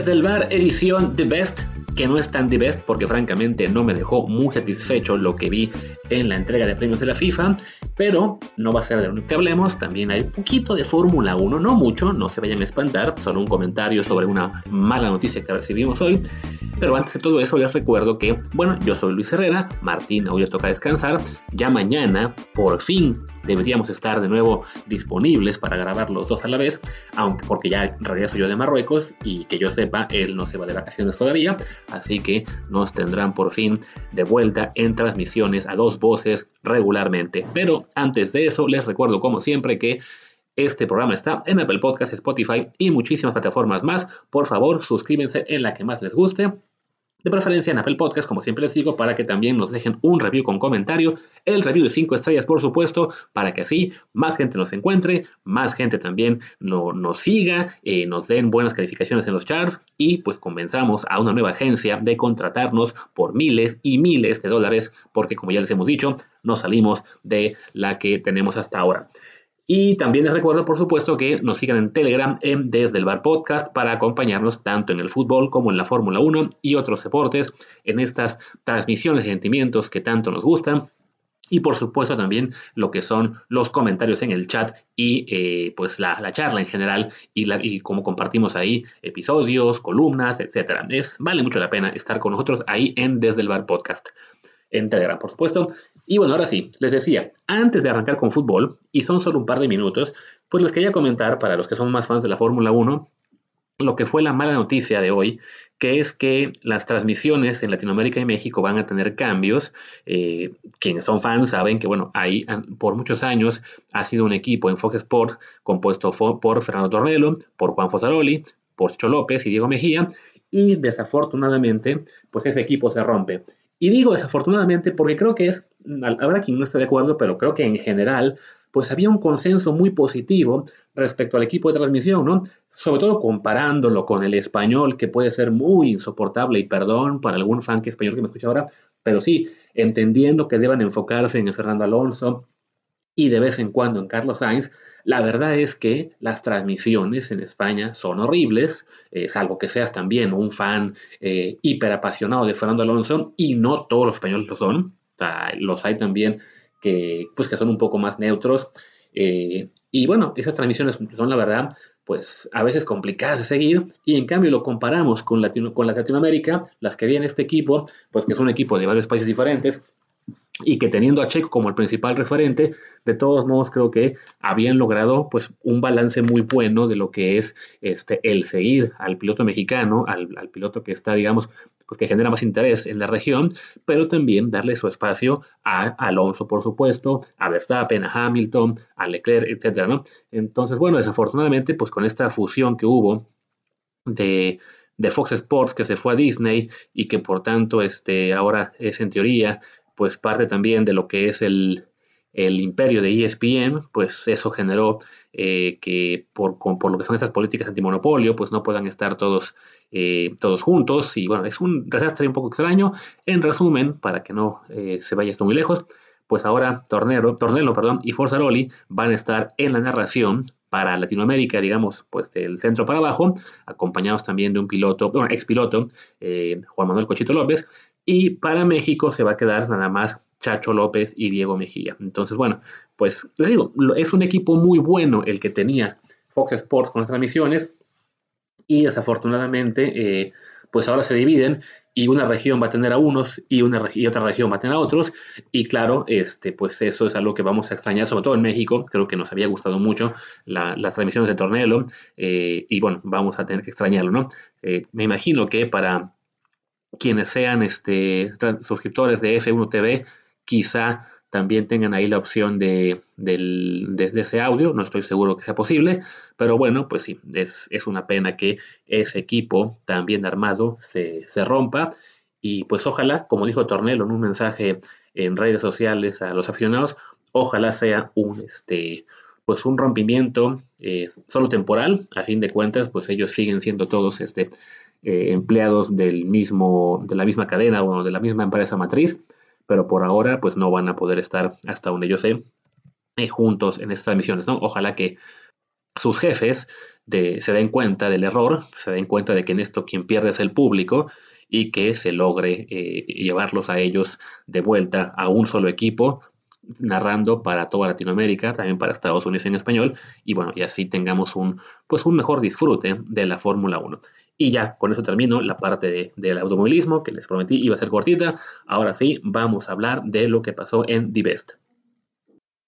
Desde el bar edición The Best, que no es tan The Best porque francamente no me dejó muy satisfecho lo que vi en la entrega de premios de la FIFA, pero no va a ser de lo que hablemos, también hay un poquito de Fórmula 1, no mucho, no se vayan a espantar, solo un comentario sobre una mala noticia que recibimos hoy. Pero antes de todo eso les recuerdo que, bueno, yo soy Luis Herrera, Martín hoy les toca descansar, ya mañana por fin deberíamos estar de nuevo disponibles para grabar los dos a la vez, aunque porque ya regreso yo de Marruecos y que yo sepa, él no se va de vacaciones todavía, así que nos tendrán por fin de vuelta en transmisiones a dos voces regularmente. Pero antes de eso, les recuerdo como siempre que este programa está en Apple Podcasts, Spotify y muchísimas plataformas más. Por favor, suscríbanse en la que más les guste de preferencia en Apple Podcast, como siempre les digo, para que también nos dejen un review con comentario, el review de 5 estrellas, por supuesto, para que así más gente nos encuentre, más gente también nos siga, eh, nos den buenas calificaciones en los charts y pues convenzamos a una nueva agencia de contratarnos por miles y miles de dólares, porque como ya les hemos dicho, no salimos de la que tenemos hasta ahora. Y también les recuerdo, por supuesto, que nos sigan en Telegram en Desde el Bar Podcast para acompañarnos tanto en el fútbol como en la Fórmula 1 y otros deportes en estas transmisiones de sentimientos que tanto nos gustan. Y por supuesto también lo que son los comentarios en el chat y eh, pues la, charla en general y, como compartimos ahí episodios, columnas, etc. Es, vale mucho la pena estar con nosotros ahí en Desde el Bar Podcast en Telegram, por supuesto. Y bueno, ahora sí, les decía, antes de arrancar con fútbol, y son solo un par de minutos, pues les quería comentar, para los que son más fans de la Fórmula 1, lo que fue la mala noticia de hoy, que es que las transmisiones en Latinoamérica y México van a tener cambios. Eh, quienes son fans saben que, bueno, ahí por muchos años ha sido un equipo en Fox Sports compuesto por Fernando Tornelo, por Juan Fosaroli, por Chicho López y Diego Mejía, y desafortunadamente, pues ese equipo se rompe. Y digo desafortunadamente porque creo que es, habrá quien no esté de acuerdo, pero creo que en general, pues había un consenso muy positivo respecto al equipo de transmisión, ¿no? Sobre todo comparándolo con el español, que puede ser muy insoportable, y perdón para algún fan que español que me escucha ahora, pero sí, entendiendo que deban enfocarse en Fernando Alonso y de vez en cuando en Carlos Sainz, la verdad es que las transmisiones en España son horribles, eh, salvo que seas también un fan eh, hiper apasionado de Fernando Alonso, y no todos los españoles lo son. Los hay también que, pues, que son un poco más neutros. Eh, y bueno, esas transmisiones son la verdad, pues a veces complicadas de seguir, y en cambio lo comparamos con, Latino, con la Latinoamérica, las que viene este equipo, pues que es un equipo de varios países diferentes, y que teniendo a Checo como el principal referente, de todos modos creo que habían logrado pues un balance muy bueno de lo que es este el seguir al piloto mexicano, al, piloto que está, digamos, pues que genera más interés en la región, pero también darle su espacio a Alonso, por supuesto, a Verstappen, a Hamilton, a Leclerc, etcétera, ¿no? Entonces, bueno, desafortunadamente, pues con esta fusión que hubo de de Fox Sports que se fue a Disney y que por tanto este, ahora es en teoría pues parte también de lo que es el, imperio de ESPN, pues eso generó eh, que por, por, lo que son estas políticas antimonopolio, pues no puedan estar todos, eh, todos juntos. Y bueno, es un desastre un poco extraño. En resumen, para que no eh, se vaya esto muy lejos, pues ahora Tornero, Tornelo perdón, y Forzaroli van a estar en la narración para Latinoamérica, digamos, pues del centro para abajo, acompañados también de un piloto, bueno, ex piloto, Juan Manuel Cochito López, y para México se va a quedar nada más Chacho López y Diego Mejía. Entonces, bueno, pues les digo, es un equipo muy bueno el que tenía Fox Sports con las transmisiones y desafortunadamente, eh, pues ahora se dividen y una región va a tener a unos y, una y otra región va a tener a otros. Y claro, este, pues eso es algo que vamos a extrañar, sobre todo en México. Creo que nos había gustado mucho las transmisiones de Tornelo eh, y bueno, vamos a tener que extrañarlo, ¿no? Eh, me imagino que para quienes sean este, suscriptores de F1 TV, quizá también tengan ahí la opción de, ese audio, no estoy seguro que sea posible, pero bueno, pues sí, es, una pena que ese equipo tan armado se, rompa y pues ojalá, como dijo Tornelo en un mensaje en redes sociales a los aficionados, ojalá sea un, este, pues un rompimiento eh, solo temporal, a fin de cuentas, pues ellos siguen siendo todos este, eh, empleados del mismo, de la misma cadena o de la misma empresa matriz, pero por ahora pues no van a poder estar hasta donde yo sé eh, juntos en estas misiones, ¿no? Ojalá que sus jefes se den cuenta del error, se den cuenta de que en esto quien pierde es el público y que se logre eh, llevarlos a ellos de vuelta a un solo equipo, narrando para toda Latinoamérica, también para Estados Unidos en español, y bueno, y así tengamos un, pues un mejor disfrute de la Fórmula 1. Y ya, con eso termino la parte del automovilismo que les prometí iba a ser cortita. Ahora sí, vamos a hablar de lo que pasó en Divest.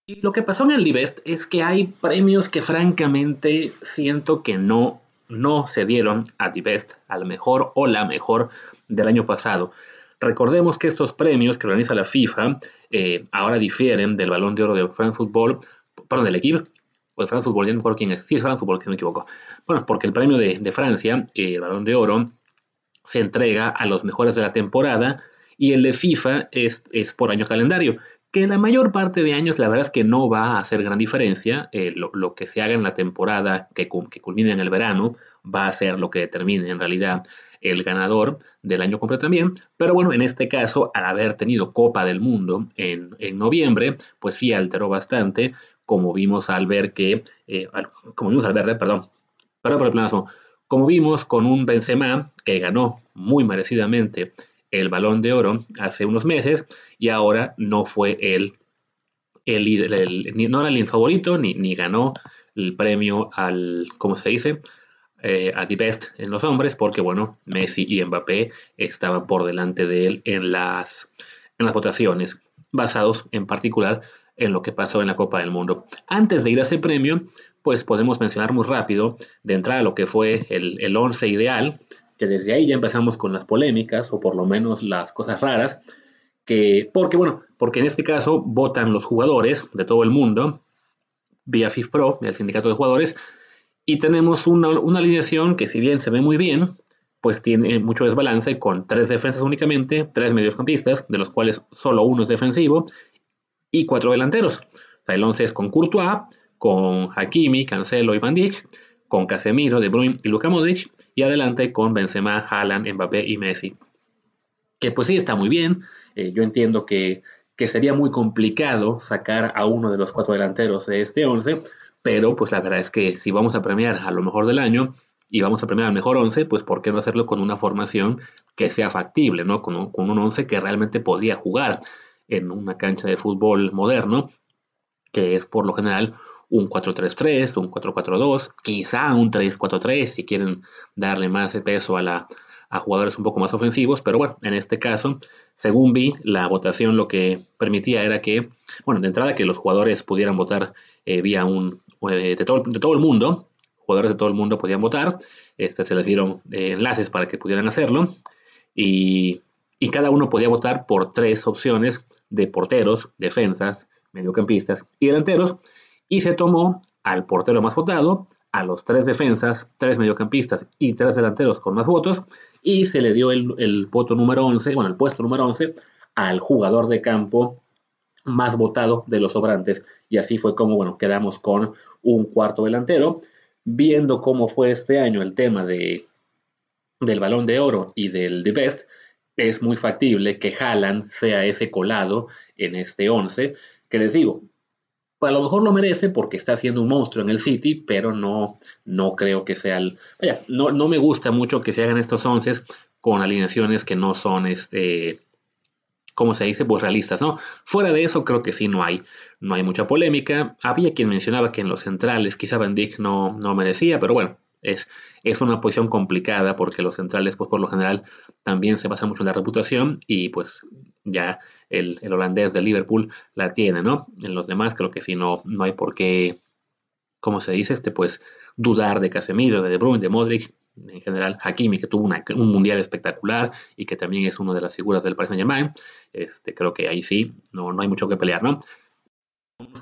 Y lo que pasó en el Divest es que hay premios que francamente siento que no, no se dieron a Divest, al mejor o la mejor del año pasado. Recordemos que estos premios que organiza la FIFA eh, ahora difieren del balón de oro de France Football, perdón, del equipo, o de France Football, ya no me quién es, sí es France Football, si no me equivoco. Bueno, porque el premio de, Francia, eh, el balón de oro, se entrega a los mejores de la temporada y el de FIFA es, es por año calendario que la mayor parte de años la verdad es que no va a hacer gran diferencia. Eh, lo, que se haga en la temporada que, que culmine en el verano va a ser lo que determine en realidad el ganador del año completo también. Pero bueno, en este caso, al haber tenido Copa del Mundo en, noviembre, pues sí alteró bastante, como vimos al ver que, eh, como vimos al ver, perdón, perdón por el planazo, como vimos con un Benzema que ganó muy merecidamente el balón de oro hace unos meses y ahora no fue el, el, no era el favorito ni, ni ganó el premio al, ¿cómo se dice? Eh, a The Best en los hombres, porque bueno, Messi y Mbappé estaban por delante de él en las, en las votaciones, basados en particular en lo que pasó en la Copa del Mundo. Antes de ir a ese premio, pues podemos mencionar muy rápido de entrada lo que fue el, el once ideal, que desde ahí ya empezamos con las polémicas, o por lo menos las cosas raras, que, porque bueno, porque en este caso votan los jugadores de todo el mundo, vía FIFPro, el sindicato de jugadores, y tenemos una, alineación que si bien se ve muy bien, pues tiene mucho desbalance con tres defensas únicamente, tres mediocampistas, de los cuales solo uno es defensivo, y cuatro delanteros. el 11 es con Courtois, con Hakimi, Cancelo y Van Dijk, con Casemiro, De Bruyne y Luka Modric, y adelante con Benzema, Haaland, Mbappé y Messi. Que pues sí está muy bien, eh, yo entiendo que, que sería muy complicado sacar a uno de los cuatro delanteros de este 11, pero pues la verdad es que si vamos a premiar a lo mejor del año y vamos a premiar al mejor 11, pues ¿por qué no hacerlo con una formación que sea factible, ¿no? Con un, con un 11 que realmente podía jugar en una cancha de fútbol moderno, que es por lo general un 4-3-3, un 4-4-2, quizá un 3-4-3 si quieren darle más peso a, la, a jugadores un poco más ofensivos, pero bueno, en este caso, según vi, la votación lo que permitía era que, bueno, de entrada que los jugadores pudieran votar eh, vía un, eh, de, todo, de, todo, el mundo, jugadores de todo el mundo podían votar, este, se les dieron eh, enlaces para que pudieran hacerlo y, y, cada uno podía votar por tres opciones de porteros, defensas, mediocampistas y delanteros y se tomó al portero más votado, a los tres defensas, tres mediocampistas y tres delanteros con más votos y se le dio el, el voto número 11, bueno, el puesto número 11 al jugador de campo más votado de los sobrantes. Y así fue como, bueno, quedamos con un cuarto delantero. Viendo cómo fue este año el tema de, del balón de oro y del The Best, es muy factible que Haaland sea ese colado en este 11, que les digo, a lo mejor lo merece porque está haciendo un monstruo en el City, pero no, no creo que sea el... Vaya, no, no me gusta mucho que se hagan estos 11 con alineaciones que no son este, como se dice, pues realistas, ¿no? Fuera de eso, creo que sí, no hay, no hay mucha polémica. Había quien mencionaba que en los centrales quizá Van Dijk no, no merecía, pero bueno, es, es una posición complicada porque los centrales, pues por lo general, también se basan mucho en la reputación y pues ya el, el holandés de Liverpool la tiene, ¿no? En los demás creo que sí, no, no hay por qué, como se dice, este, pues dudar de Casemiro, de De Bruyne, de Modric, en general, Hakimi, que tuvo un mundial espectacular y que también es una de las figuras del Paris Saint-Germain, este, creo que ahí sí, no, no hay mucho que pelear, ¿no?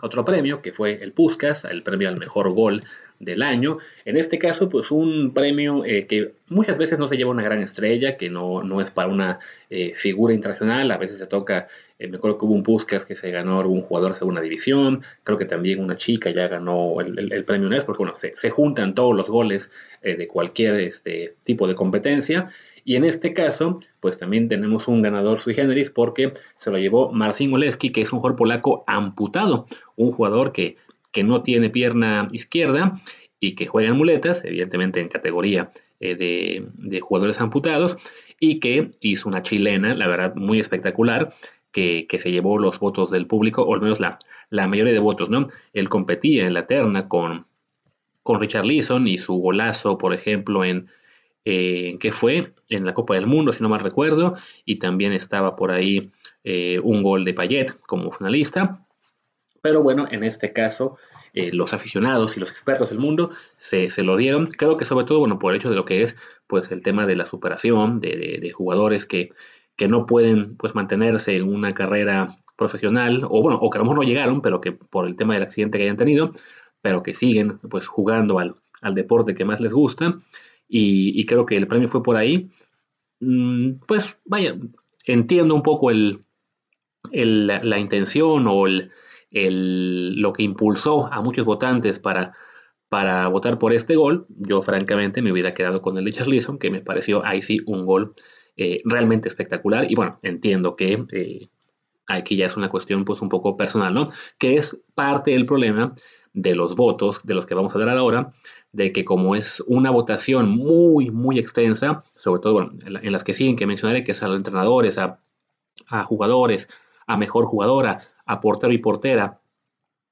Otro premio que fue el Puskas, el premio al mejor gol del año. En este caso, pues un premio eh, que muchas veces no se lleva una gran estrella, que no, no es para una eh, figura internacional, a veces se toca, eh, me acuerdo que hubo un Puskas que se ganó un jugador de segunda división, creo que también una chica ya ganó el, premio porque bueno, se, se, juntan todos los goles de cualquier este, tipo de competencia. Y en este caso, pues también tenemos un ganador sui generis porque se lo llevó Marcin Oleski, que es un jugador polaco amputado, un jugador que, que no tiene pierna izquierda y que juega en muletas, evidentemente en categoría eh, de, jugadores amputados, y que hizo una chilena, la verdad, muy espectacular, que, se llevó los votos del público, o al menos la, la mayoría de votos, ¿no? Él competía en la terna con, con Richard Leeson y su golazo, por ejemplo, en, eh, que fue en la Copa del Mundo, si no mal recuerdo, y también estaba por ahí eh, un gol de Payet como finalista. Pero bueno, en este caso, eh, los aficionados y los expertos del mundo se, lo dieron. Creo que sobre todo, bueno, por el hecho de lo que es, pues, el tema de la superación de, jugadores que, que, no pueden, pues, mantenerse en una carrera profesional, o bueno, o que a lo mejor no llegaron, pero que por el tema del accidente que hayan tenido, pero que siguen, pues, jugando al, al deporte que más les gusta. Y, creo que el premio fue por ahí. Mm, pues, vaya, entiendo un poco el, la intención o el lo que impulsó a muchos votantes para, para votar por este gol, yo francamente me hubiera quedado con el de Charlison, que me pareció ahí sí un gol eh, realmente espectacular. Y bueno, entiendo que eh, aquí ya es una cuestión pues un poco personal, ¿no? Que es parte del problema de los votos de los que vamos a hablar ahora, de que como es una votación muy, muy extensa, sobre todo en, las que siguen, que mencionaré, que es a los entrenadores, a, a jugadores, a mejor jugadora, a portero y portera.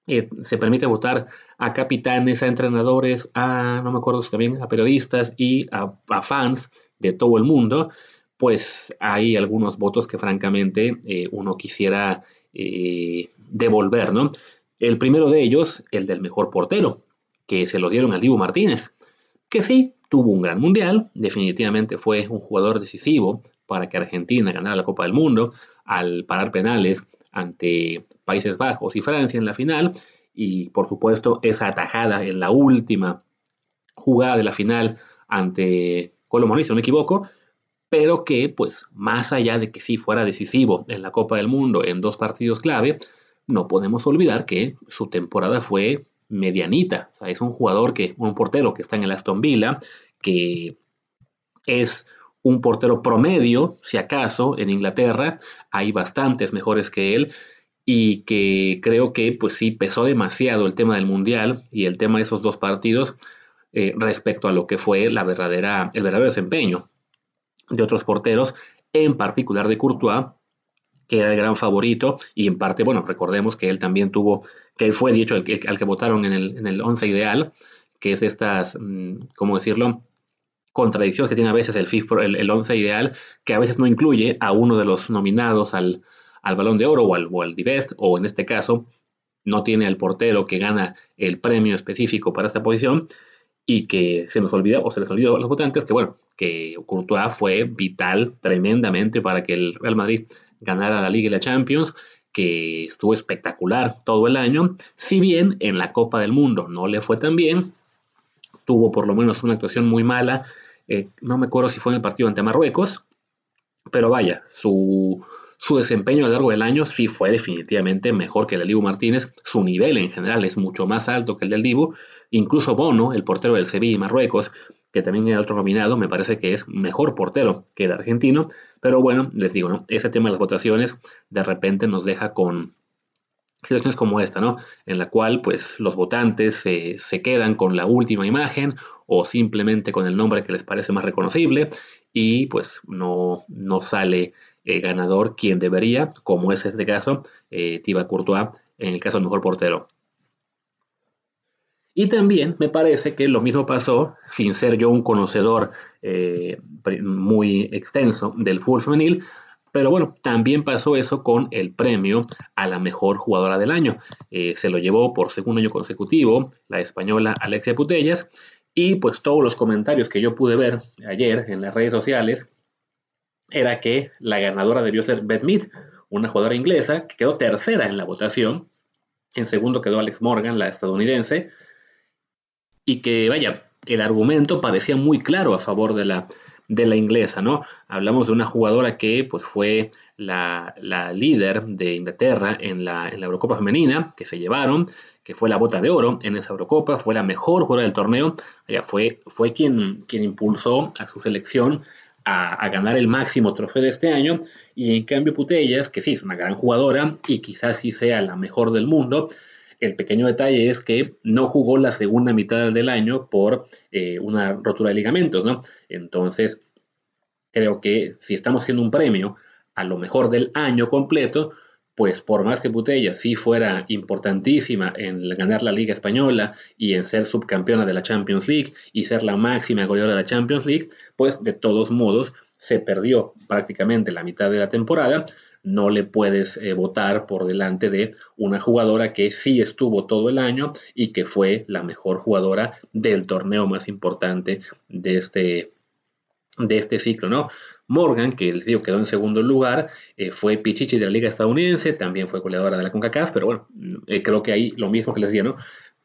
Eh, se permite votar a capitanes, a entrenadores, a, no me acuerdo si también, a periodistas y a, fans de todo el mundo, pues hay algunos votos que francamente eh, uno quisiera eh, devolver, ¿no? El primero de ellos, el del mejor portero, que se lo dieron al Divo Martínez, que sí, tuvo un gran mundial, definitivamente fue un jugador decisivo para que Argentina ganara la Copa del Mundo al parar penales ante Países Bajos y Francia en la final. Y por supuesto esa atajada en la última jugada de la final ante Colombo, si no me equivoco, pero que pues más allá de que sí fuera decisivo en la Copa del Mundo en dos partidos clave, no podemos olvidar que su temporada fue medianita. es un jugador que, un portero que está en el Aston Villa, que es un portero promedio, si acaso, en Inglaterra. Hay bastantes mejores que él y que creo que pues sí pesó demasiado el tema del Mundial y el tema de esos dos partidos eh, respecto a lo que fue la verdadera, el verdadero desempeño de otros porteros, en particular de Courtois, que era el gran favorito, y en parte, bueno, recordemos que él también tuvo, que fue, de hecho, al que votaron en el, en el once ideal, que es estas, mm, ¿cómo decirlo?, contradicciones que tiene a veces el FIFA, el, once ideal, que a veces no incluye a uno de los nominados al, balón de oro o al, o al Best, o en este caso no tiene al portero que gana el premio específico para esta posición y que se nos olvida o se les olvidó a los votantes que bueno, que Courtois fue vital tremendamente para que el Real Madrid ganara la Liga y la Champions, que estuvo espectacular todo el año, si bien en la Copa del Mundo no le fue tan bien, tuvo por lo menos una actuación muy mala eh, no me acuerdo si fue en el partido ante Marruecos, pero vaya, su, desempeño a lo largo del año sí fue definitivamente mejor que el del Dibu Martínez. Su nivel en general es mucho más alto que el del Dibu. Incluso Bono, el portero del Sevilla y Marruecos, que también era otro nominado, me parece que es mejor portero que el argentino. Pero bueno, les digo, ¿no? ese tema de las votaciones de repente nos deja con, situaciones como esta, ¿no? En la cual pues los votantes se quedan con la última imagen o simplemente con el nombre que les parece más reconocible y pues no, no sale eh, ganador quien debería, como es este caso, eh, Courtois, en el caso del mejor portero. Y también me parece que lo mismo pasó, sin ser yo un conocedor eh, muy extenso del fútbol femenil, pero bueno, también pasó eso con el premio a la mejor jugadora del año. Se lo llevó por segundo año consecutivo la española Alexia Putellas. Y pues todos los comentarios que yo pude ver ayer en las redes sociales era que la ganadora debió ser Beth Mead, una jugadora inglesa que quedó tercera en la votación. En segundo quedó Alex Morgan, la estadounidense. Y que, vaya, el argumento parecía muy claro a favor de la, de la inglesa, ¿no? Hablamos de una jugadora que pues fue la, líder de Inglaterra en la, en la, Eurocopa femenina, que se llevaron, que fue la bota de oro en esa Eurocopa, fue la mejor jugadora del torneo, ella fue, fue quien, quien impulsó a su selección a, ganar el máximo trofeo de este año, y en cambio Putellas, que sí es una gran jugadora y quizás sí sea la mejor del mundo, El pequeño detalle es que no jugó la segunda mitad del año por eh, una rotura de ligamentos, ¿no? Entonces, creo que si estamos haciendo un premio a lo mejor del año completo, pues por más que Putella sí fuera importantísima en ganar la Liga Española y en ser subcampeona de la Champions League y ser la máxima goleadora de la Champions League, pues de todos modos se perdió prácticamente la mitad de la temporada. No le puedes eh, votar por delante de una jugadora que sí estuvo todo el año y que fue la mejor jugadora del torneo más importante de este, de este ciclo, ¿no? Morgan, que les digo quedó en segundo lugar, eh, fue Pichichi de la Liga Estadounidense, también fue goleadora de la CONCACAF, pero bueno, eh, creo que ahí lo mismo que les decía, ¿no?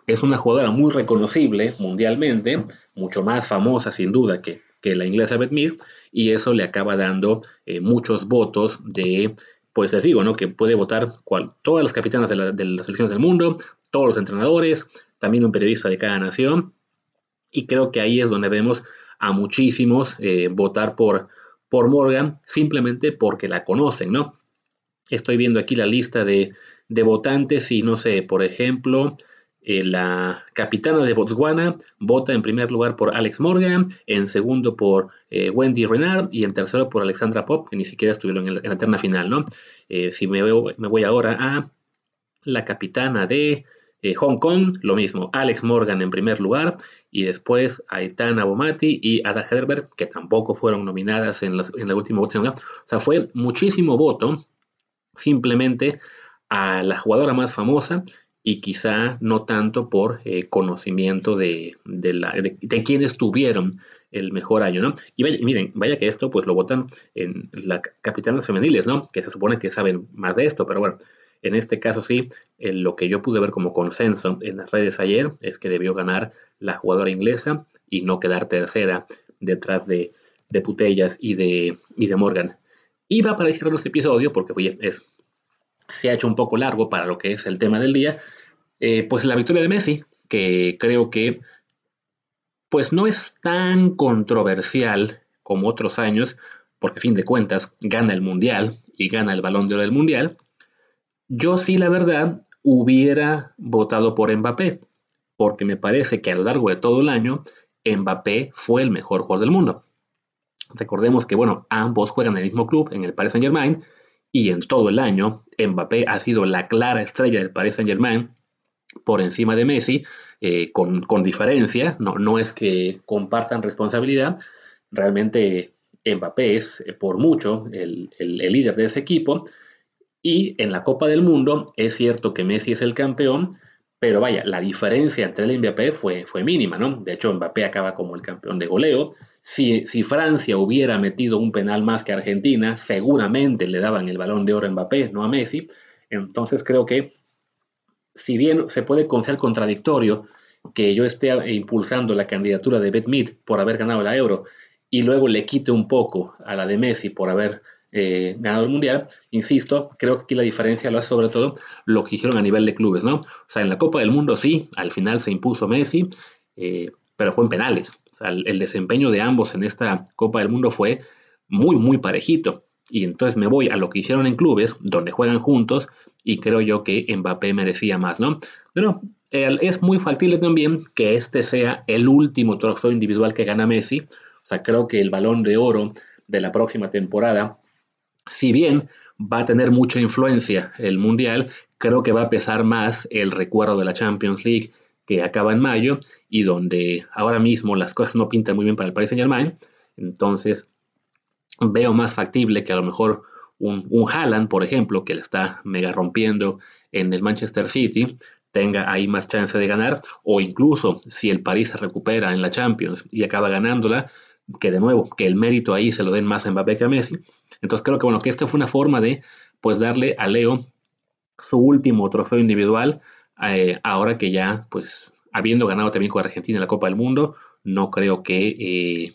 Es una jugadora muy reconocible mundialmente, mucho más famosa sin duda que, que la inglesa Beth Mead, y eso le acaba dando eh, muchos votos de, pues les digo, ¿no? Que puede votar cual, todas las capitanas de, de las selecciones del mundo, todos los entrenadores, también un periodista de cada nación, y creo que ahí es donde vemos a muchísimos votar por, por Morgan simplemente porque la conocen, ¿no? Estoy viendo aquí la lista de, votantes y no sé, por ejemplo, eh, la capitana de Botswana vota en primer lugar por Alex Morgan, en segundo por eh, Wendy Renard y en tercero por Alexandra Pop, que ni siquiera estuvieron en, la terna final, ¿no? Eh, si me, me voy ahora a la capitana de Hong Kong, lo mismo, Alex Morgan en primer lugar y después Aitana Bomati y Ada Herbert, que tampoco fueron nominadas en, la última votación. O sea, fue muchísimo voto simplemente a la jugadora más famosa y quizá no tanto por eh, conocimiento de, de, quienes tuvieron el mejor año, ¿no? Y miren, vaya que esto pues lo votan en las capitanas femeniles, ¿no? Que se supone que saben más de esto, pero bueno, en este caso sí, lo que yo pude ver como consenso en las redes ayer es que debió ganar la jugadora inglesa y no quedar tercera detrás de, Putellas y de, de Morgan. Y va para cerrar este episodio, porque oye, es, se ha hecho un poco largo para lo que es el tema del día, eh, pues la victoria de Messi, que creo que pues no es tan controversial como otros años, porque a fin de cuentas gana el Mundial y gana el balón de oro del Mundial, yo sí, la verdad, hubiera votado por Mbappé, porque me parece que a lo largo de todo el año, Mbappé fue el mejor jugador del mundo. Recordemos que, bueno, ambos juegan en el mismo club, en el Paris Saint Germain, y en todo el año, Mbappé ha sido la clara estrella del Paris Saint Germain por encima de Messi, eh, con, diferencia, no, no es que compartan responsabilidad, realmente Mbappé es eh, por mucho el líder de ese equipo, y en la Copa del Mundo es cierto que Messi es el campeón, pero vaya, la diferencia entre y Mbappé fue, fue mínima, ¿no? De hecho, Mbappé acaba como el campeón de goleo. Si, si, Francia hubiera metido un penal más que Argentina, seguramente le daban el balón de oro a Mbappé, no a Messi. Entonces creo que, si bien se puede considerar contradictorio que yo esté impulsando la candidatura de Beth por haber ganado la Euro y luego le quite un poco a la de Messi por haber eh, ganador mundial, insisto, creo que aquí la diferencia lo hace sobre todo lo que hicieron a nivel de clubes, ¿no? O sea, en la Copa del Mundo sí, al final se impuso Messi, eh, pero fue en penales. O sea, el, desempeño de ambos en esta Copa del Mundo fue muy, muy parejito. Y entonces me voy a lo que hicieron en clubes, donde juegan juntos, y creo yo que Mbappé merecía más, ¿no? Pero es muy factible también que este sea el último trofeo individual que gana Messi. O sea, creo que el balón de oro de la próxima temporada si bien va a tener mucha influencia el Mundial, creo que va a pesar más el recuerdo de la Champions League que acaba en mayo y donde ahora mismo las cosas no pintan muy bien para el Paris Saint Germain. Entonces veo más factible que a lo mejor un, un Haaland, por ejemplo, que le está mega rompiendo en el Manchester City, tenga ahí más chance de ganar, o incluso si el París se recupera en la Champions y acaba ganándola, que de nuevo, que el mérito ahí se lo den más a Mbappé que a Messi. Entonces creo que bueno, que esta fue una forma de pues darle a Leo su último trofeo individual, eh, ahora que ya, pues, habiendo ganado también con Argentina la Copa del Mundo, no creo que, eh,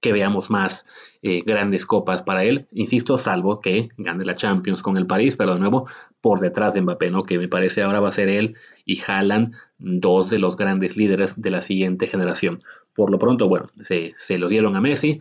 que veamos más eh, grandes copas para él, insisto, salvo que gane la Champions con el París, pero de nuevo por detrás de Mbappé, ¿no? que me parece ahora va a ser él y Haaland dos de los grandes líderes de la siguiente generación. Por lo pronto, bueno, se, lo dieron a Messi.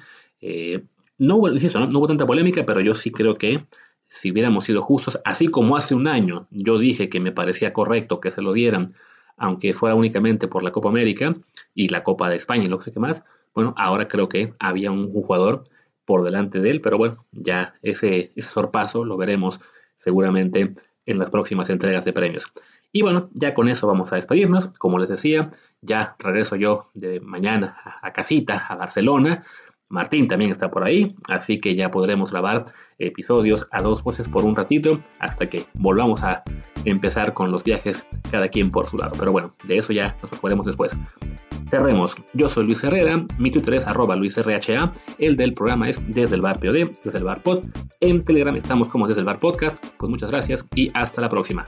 No, insisto, no, hubo tanta polémica, pero yo sí creo que si hubiéramos sido justos, así como hace un año yo dije que me parecía correcto que se lo dieran, aunque fuera únicamente por la Copa América y la Copa de España y lo que sé qué más, bueno, ahora creo que había un, jugador por delante de él, pero bueno, ya ese, ese sorpaso lo veremos seguramente en las próximas entregas de premios. Y bueno, ya con eso vamos a despedirnos. Como les decía, ya regreso yo de mañana a casita, a Barcelona. Martín también está por ahí, así que ya podremos grabar episodios a dos voces por un ratito hasta que volvamos a empezar con los viajes cada quien por su lado. Pero bueno, de eso ya nos ocuparemos después. Cerremos. Yo soy Luis Herrera, mi Twitter es arroba LuisRHA, el del programa es desde el bar POD, desde el bar pod. En Telegram estamos como desde el bar podcast. Pues muchas gracias y hasta la próxima.